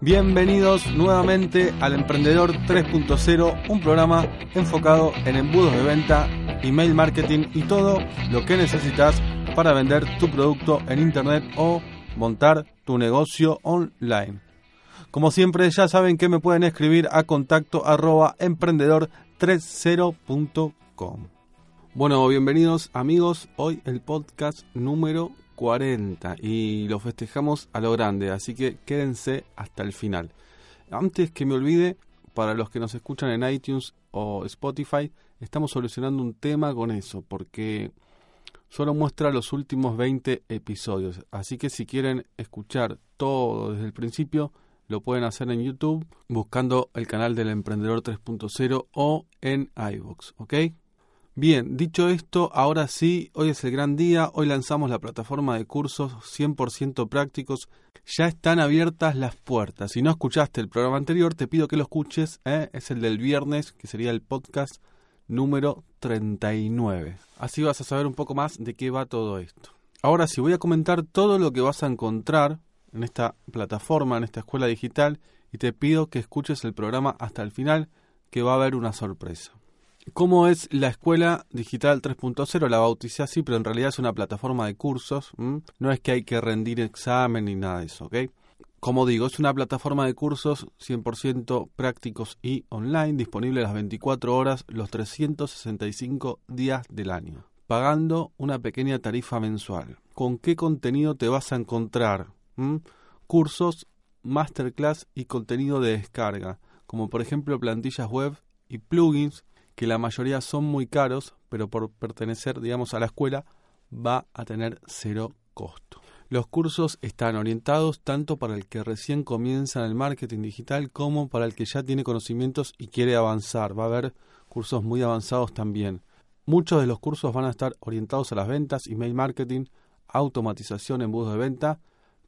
Bienvenidos nuevamente al Emprendedor 3.0, un programa enfocado en embudos de venta, email marketing y todo lo que necesitas para vender tu producto en internet o montar tu negocio online. Como siempre ya saben que me pueden escribir a contacto arroba emprendedor30.com. Bueno, bienvenidos amigos, hoy el podcast número 40 y lo festejamos a lo grande, así que quédense hasta el final. Antes que me olvide, para los que nos escuchan en iTunes o Spotify, estamos solucionando un tema con eso, porque solo muestra los últimos 20 episodios, así que si quieren escuchar todo desde el principio, lo pueden hacer en YouTube buscando el canal del Emprendedor 3.0 o en iVoox, ¿ok? Bien, dicho esto, ahora sí, hoy es el gran día, hoy lanzamos la plataforma de cursos 100% prácticos, ya están abiertas las puertas. Si no escuchaste el programa anterior, te pido que lo escuches, ¿eh? es el del viernes, que sería el podcast número 39. Así vas a saber un poco más de qué va todo esto. Ahora sí, voy a comentar todo lo que vas a encontrar en esta plataforma, en esta escuela digital, y te pido que escuches el programa hasta el final, que va a haber una sorpresa. ¿Cómo es la Escuela Digital 3.0? La bauticé así, pero en realidad es una plataforma de cursos. No es que hay que rendir examen ni nada de eso, ¿ok? Como digo, es una plataforma de cursos 100% prácticos y online, disponible las 24 horas, los 365 días del año, pagando una pequeña tarifa mensual. ¿Con qué contenido te vas a encontrar? Cursos, masterclass y contenido de descarga, como por ejemplo plantillas web y plugins que la mayoría son muy caros, pero por pertenecer, digamos, a la escuela va a tener cero costo. Los cursos están orientados tanto para el que recién comienza en el marketing digital como para el que ya tiene conocimientos y quiere avanzar. Va a haber cursos muy avanzados también. Muchos de los cursos van a estar orientados a las ventas, email marketing, automatización, embudos de venta,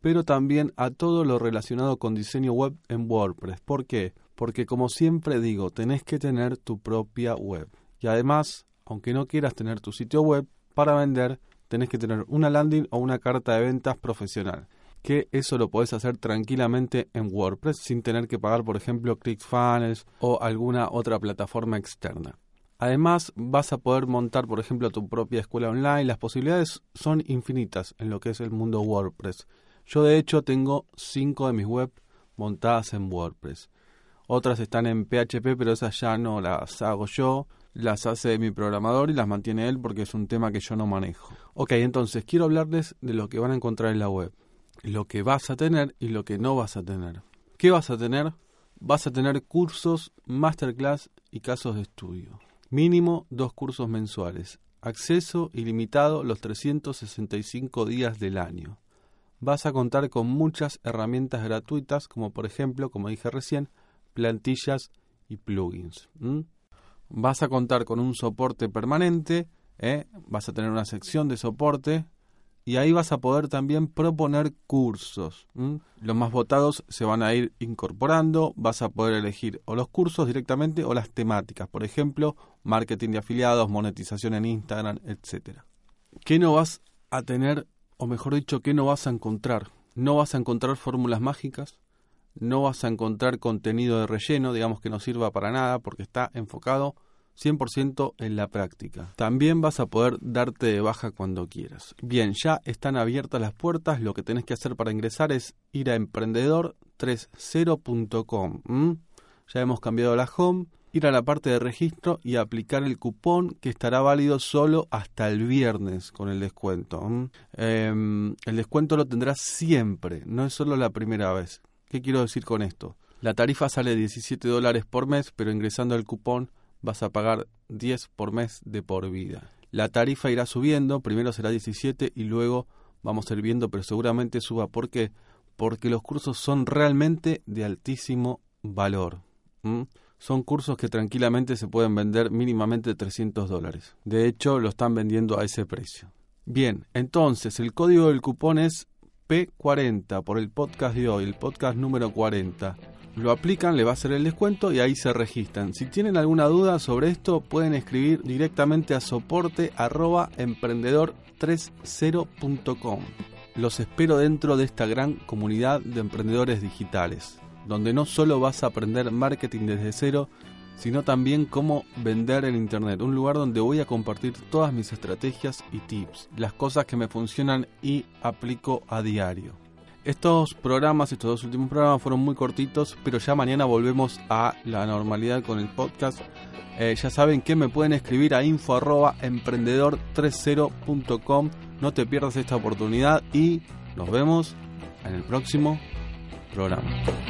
pero también a todo lo relacionado con diseño web en WordPress. ¿Por qué? Porque como siempre digo, tenés que tener tu propia web. Y además, aunque no quieras tener tu sitio web, para vender tenés que tener una landing o una carta de ventas profesional. Que eso lo podés hacer tranquilamente en WordPress sin tener que pagar, por ejemplo, ClickFunnels o alguna otra plataforma externa. Además, vas a poder montar, por ejemplo, tu propia escuela online. Las posibilidades son infinitas en lo que es el mundo WordPress. Yo, de hecho, tengo cinco de mis webs montadas en WordPress. Otras están en PHP, pero esas ya no las hago yo, las hace mi programador y las mantiene él porque es un tema que yo no manejo. Ok, entonces quiero hablarles de lo que van a encontrar en la web, lo que vas a tener y lo que no vas a tener. ¿Qué vas a tener? Vas a tener cursos, masterclass y casos de estudio. Mínimo dos cursos mensuales. Acceso ilimitado los 365 días del año. Vas a contar con muchas herramientas gratuitas, como por ejemplo, como dije recién, plantillas y plugins. Vas a contar con un soporte permanente, ¿eh? vas a tener una sección de soporte y ahí vas a poder también proponer cursos. Los más votados se van a ir incorporando, vas a poder elegir o los cursos directamente o las temáticas, por ejemplo, marketing de afiliados, monetización en Instagram, etcétera. ¿Qué no vas a tener, o mejor dicho, qué no vas a encontrar? No vas a encontrar fórmulas mágicas, no vas a encontrar contenido de relleno, digamos que no sirva para nada, porque está enfocado 100% en la práctica. También vas a poder darte de baja cuando quieras. Bien, ya están abiertas las puertas, lo que tenés que hacer para ingresar es ir a emprendedor30.com. Ya hemos cambiado la home, ir a la parte de registro y aplicar el cupón que estará válido solo hasta el viernes con el descuento. Em, el descuento lo tendrás siempre, no es solo la primera vez. ¿Qué quiero decir con esto? La tarifa sale 17 dólares por mes, pero ingresando el cupón vas a pagar 10 por mes de por vida. La tarifa irá subiendo, primero será 17 y luego vamos a ir viendo, pero seguramente suba. ¿Por qué? porque los cursos son realmente de altísimo valor. Son cursos que tranquilamente se pueden vender mínimamente 300 dólares. De hecho, lo están vendiendo a ese precio. Bien, entonces el código del cupón es P40 por el podcast de hoy, el podcast número 40. Lo aplican, le va a hacer el descuento y ahí se registran. Si tienen alguna duda sobre esto, pueden escribir directamente a soporte emprendedor30.com. Los espero dentro de esta gran comunidad de emprendedores digitales, donde no solo vas a aprender marketing desde cero, sino también cómo vender en Internet. Un lugar donde voy a compartir todas mis estrategias y tips, las cosas que me funcionan y aplico a diario. Estos programas, estos dos últimos programas fueron muy cortitos, pero ya mañana volvemos a la normalidad con el podcast. Eh, ya saben que me pueden escribir a info emprendedor30.com. No te pierdas esta oportunidad y nos vemos en el próximo programa.